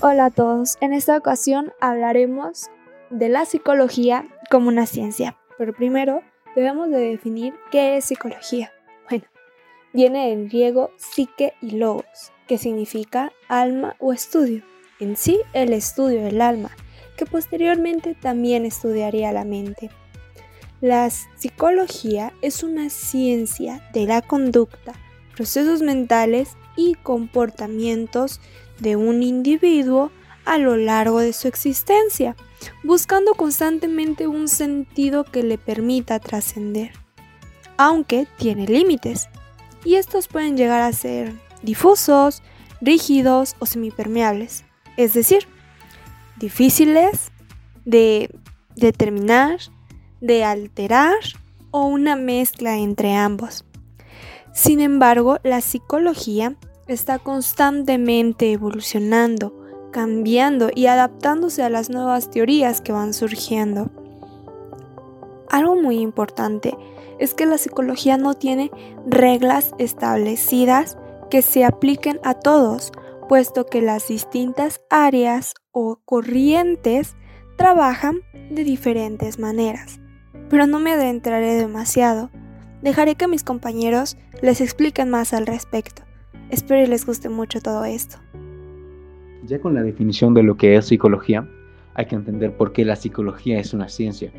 Hola a todos, en esta ocasión hablaremos de la psicología como una ciencia, pero primero debemos de definir qué es psicología. Bueno, viene del griego psique y logos, que significa alma o estudio, en sí el estudio del alma, que posteriormente también estudiaría la mente. La psicología es una ciencia de la conducta, procesos mentales y comportamientos de un individuo a lo largo de su existencia, buscando constantemente un sentido que le permita trascender, aunque tiene límites, y estos pueden llegar a ser difusos, rígidos o semipermeables, es decir, difíciles de determinar, de alterar o una mezcla entre ambos. Sin embargo, la psicología está constantemente evolucionando, cambiando y adaptándose a las nuevas teorías que van surgiendo. Algo muy importante es que la psicología no tiene reglas establecidas que se apliquen a todos, puesto que las distintas áreas o corrientes trabajan de diferentes maneras. Pero no me adentraré demasiado, dejaré que mis compañeros les expliquen más al respecto. Espero y les guste mucho todo esto. Ya con la definición de lo que es psicología, hay que entender por qué la psicología es una ciencia.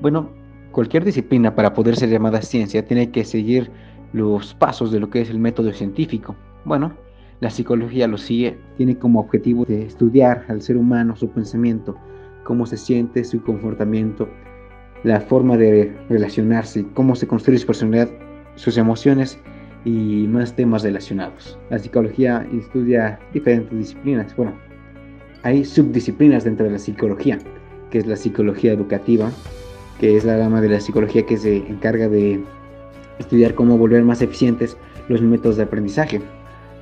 Bueno, cualquier disciplina para poder ser llamada ciencia tiene que seguir los pasos de lo que es el método científico. Bueno, la psicología lo sigue, tiene como objetivo de estudiar al ser humano, su pensamiento, cómo se siente, su comportamiento, la forma de relacionarse, cómo se construye su personalidad, sus emociones y más temas relacionados. La psicología estudia diferentes disciplinas. Bueno, hay subdisciplinas dentro de la psicología, que es la psicología educativa, que es la rama de la psicología que se encarga de estudiar cómo volver más eficientes los métodos de aprendizaje.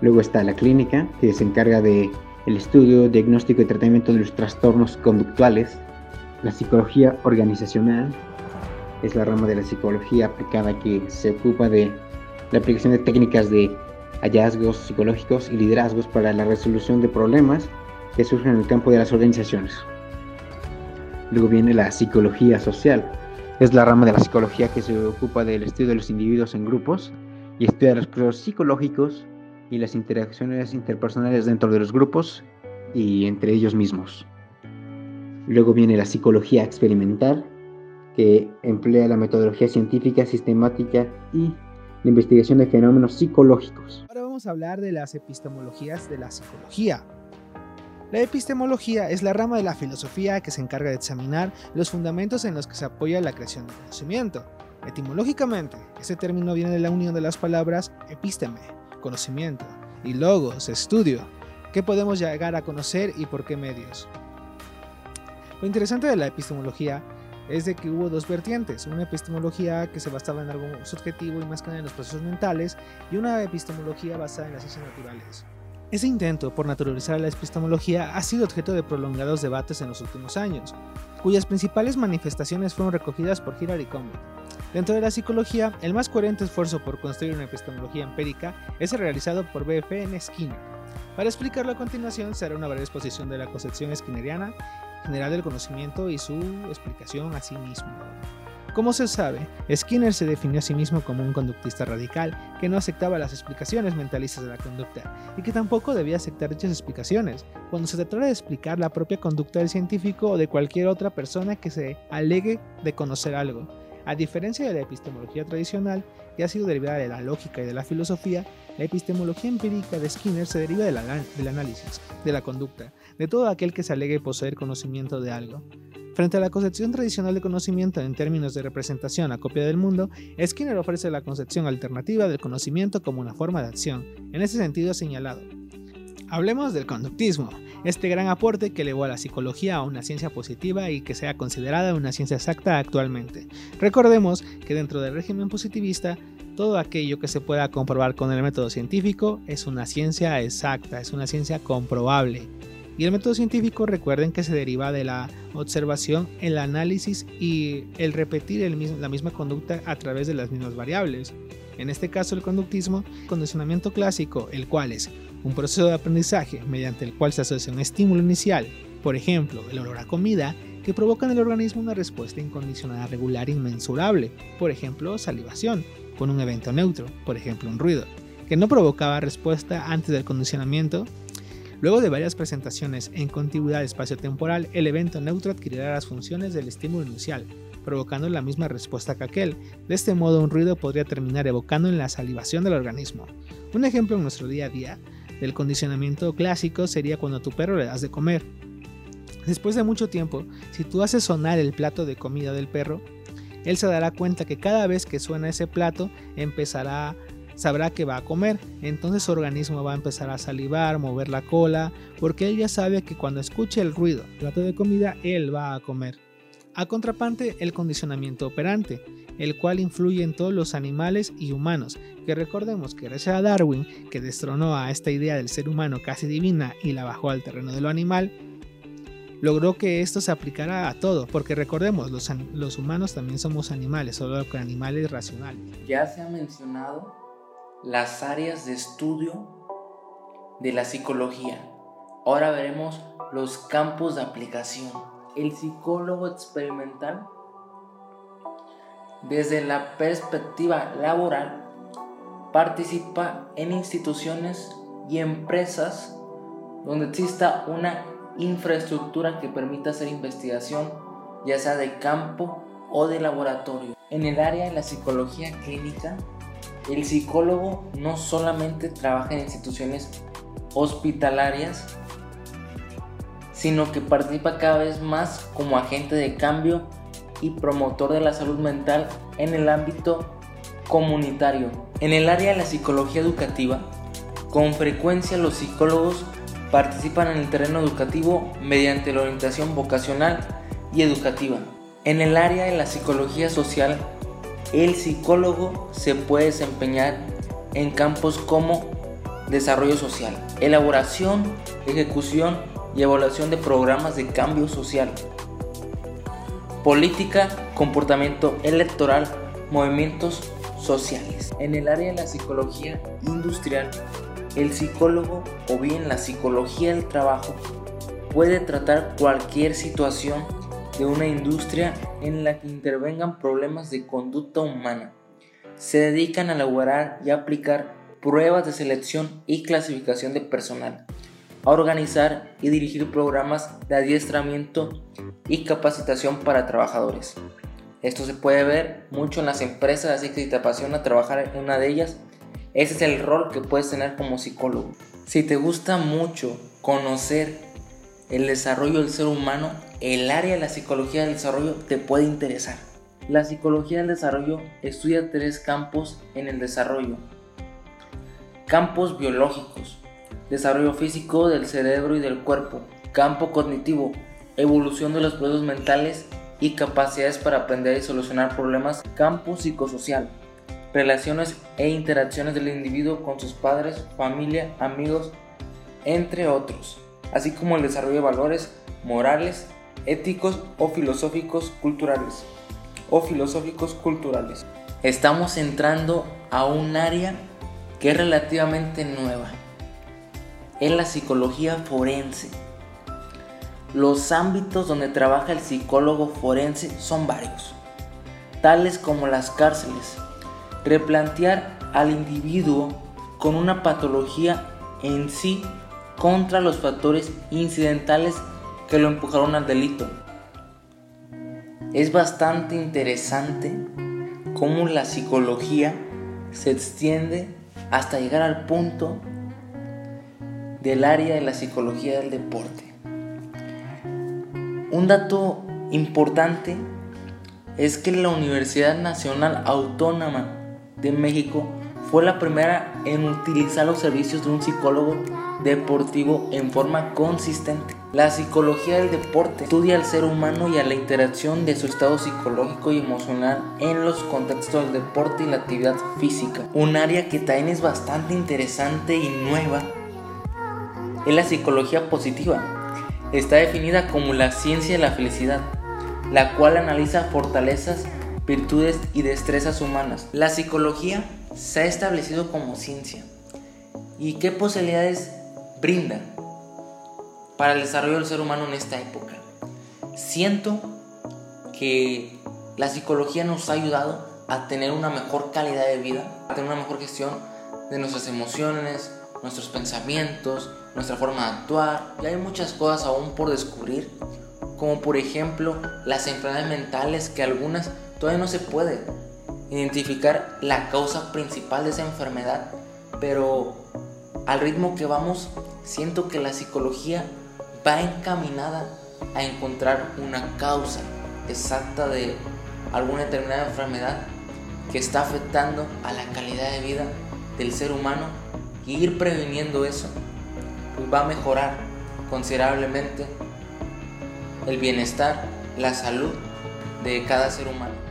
Luego está la clínica, que se encarga de el estudio, diagnóstico y tratamiento de los trastornos conductuales. La psicología organizacional es la rama de la psicología aplicada que se ocupa de la aplicación de técnicas de hallazgos psicológicos y liderazgos para la resolución de problemas que surgen en el campo de las organizaciones. Luego viene la psicología social. Es la rama de la psicología que se ocupa del estudio de los individuos en grupos y estudia los procesos psicológicos y las interacciones interpersonales dentro de los grupos y entre ellos mismos. Luego viene la psicología experimental, que emplea la metodología científica, sistemática y la investigación de fenómenos psicológicos. Ahora vamos a hablar de las epistemologías de la psicología. La epistemología es la rama de la filosofía que se encarga de examinar los fundamentos en los que se apoya la creación del conocimiento. Etimológicamente, este término viene de la unión de las palabras episteme, conocimiento, y logos, estudio, qué podemos llegar a conocer y por qué medios. Lo interesante de la epistemología es de que hubo dos vertientes, una epistemología que se basaba en algo subjetivo y más que nada en los procesos mentales y una epistemología basada en las ciencias naturales. Ese intento por naturalizar la epistemología ha sido objeto de prolongados debates en los últimos años, cuyas principales manifestaciones fueron recogidas por Hirari Combet. Dentro de la psicología, el más coherente esfuerzo por construir una epistemología empírica es el realizado por B.F.N. Skinner. Para explicarlo a continuación, se hará una breve exposición de la concepción skinneriana general del conocimiento y su explicación a sí mismo. Como se sabe, Skinner se definió a sí mismo como un conductista radical que no aceptaba las explicaciones mentalistas de la conducta y que tampoco debía aceptar dichas explicaciones cuando se tratara de explicar la propia conducta del científico o de cualquier otra persona que se alegue de conocer algo. A diferencia de la epistemología tradicional, que ha sido derivada de la lógica y de la filosofía, la epistemología empírica de Skinner se deriva del análisis, de la conducta, de todo aquel que se alegue poseer conocimiento de algo. Frente a la concepción tradicional de conocimiento en términos de representación a copia del mundo, Skinner ofrece la concepción alternativa del conocimiento como una forma de acción. En ese sentido señalado. Hablemos del conductismo, este gran aporte que elevó a la psicología a una ciencia positiva y que sea considerada una ciencia exacta actualmente. Recordemos que dentro del régimen positivista, todo aquello que se pueda comprobar con el método científico es una ciencia exacta, es una ciencia comprobable. Y el método científico recuerden que se deriva de la observación, el análisis y el repetir la misma conducta a través de las mismas variables. En este caso el conductismo, condicionamiento clásico, el cual es un proceso de aprendizaje mediante el cual se asocia un estímulo inicial, por ejemplo, el olor a comida, que provoca en el organismo una respuesta incondicionada regular inmensurable, por ejemplo, salivación, con un evento neutro, por ejemplo, un ruido, que no provocaba respuesta antes del condicionamiento. Luego de varias presentaciones en contigüidad espacio-temporal, el evento neutro adquirirá las funciones del estímulo inicial, provocando la misma respuesta que aquel. De este modo, un ruido podría terminar evocando en la salivación del organismo. Un ejemplo en nuestro día a día del condicionamiento clásico sería cuando a tu perro le das de comer. Después de mucho tiempo, si tú haces sonar el plato de comida del perro, él se dará cuenta que cada vez que suena ese plato empezará sabrá que va a comer, entonces su organismo va a empezar a salivar, mover la cola, porque él ya sabe que cuando escuche el ruido, plato de comida, él va a comer. A contraparte, el condicionamiento operante, el cual influye en todos los animales y humanos, que recordemos que gracias a Darwin, que destronó a esta idea del ser humano casi divina y la bajó al terreno de lo animal, logró que esto se aplicara a todo, porque recordemos, los, los humanos también somos animales, solo que animales racionales. Ya se ha mencionado las áreas de estudio de la psicología. Ahora veremos los campos de aplicación. El psicólogo experimental, desde la perspectiva laboral, participa en instituciones y empresas donde exista una infraestructura que permita hacer investigación, ya sea de campo o de laboratorio. En el área de la psicología clínica, el psicólogo no solamente trabaja en instituciones hospitalarias, sino que participa cada vez más como agente de cambio y promotor de la salud mental en el ámbito comunitario. En el área de la psicología educativa, con frecuencia los psicólogos participan en el terreno educativo mediante la orientación vocacional y educativa. En el área de la psicología social, el psicólogo se puede desempeñar en campos como desarrollo social, elaboración, ejecución y evaluación de programas de cambio social, política, comportamiento electoral, movimientos sociales. En el área de la psicología industrial, el psicólogo o bien la psicología del trabajo puede tratar cualquier situación de una industria en la que intervengan problemas de conducta humana. Se dedican a elaborar y aplicar pruebas de selección y clasificación de personal, a organizar y dirigir programas de adiestramiento y capacitación para trabajadores. Esto se puede ver mucho en las empresas, así que si te apasiona trabajar en una de ellas, ese es el rol que puedes tener como psicólogo. Si te gusta mucho conocer el desarrollo del ser humano, el área de la psicología del desarrollo te puede interesar. La psicología del desarrollo estudia tres campos en el desarrollo. Campos biológicos, desarrollo físico del cerebro y del cuerpo, campo cognitivo, evolución de los procesos mentales y capacidades para aprender y solucionar problemas, campo psicosocial, relaciones e interacciones del individuo con sus padres, familia, amigos, entre otros, así como el desarrollo de valores morales, éticos o filosóficos culturales o filosóficos culturales. Estamos entrando a un área que es relativamente nueva. Es la psicología forense. Los ámbitos donde trabaja el psicólogo forense son varios, tales como las cárceles, replantear al individuo con una patología en sí contra los factores incidentales que lo empujaron al delito. Es bastante interesante cómo la psicología se extiende hasta llegar al punto del área de la psicología del deporte. Un dato importante es que la Universidad Nacional Autónoma de México fue la primera en utilizar los servicios de un psicólogo deportivo en forma consistente. La psicología del deporte estudia al ser humano y a la interacción de su estado psicológico y emocional en los contextos del deporte y la actividad física. Un área que también es bastante interesante y nueva es la psicología positiva. Está definida como la ciencia de la felicidad, la cual analiza fortalezas virtudes y destrezas humanas. La psicología se ha establecido como ciencia ¿Y qué posibilidades brinda para el desarrollo del ser humano en esta época? Siento que la psicología nos ha ayudado a tener una mejor calidad de vida, a tener una mejor gestión de nuestras emociones, nuestros pensamientos, nuestra forma de actuar. Y hay muchas cosas aún por descubrir, como por ejemplo las enfermedades mentales que algunas todavía no se puede identificar la causa principal de esa enfermedad, pero al ritmo que vamos, siento que la psicología va encaminada a encontrar una causa exacta de alguna determinada enfermedad que está afectando a la calidad de vida del ser humano y ir previniendo eso pues va a mejorar considerablemente el bienestar, la salud de cada ser humano.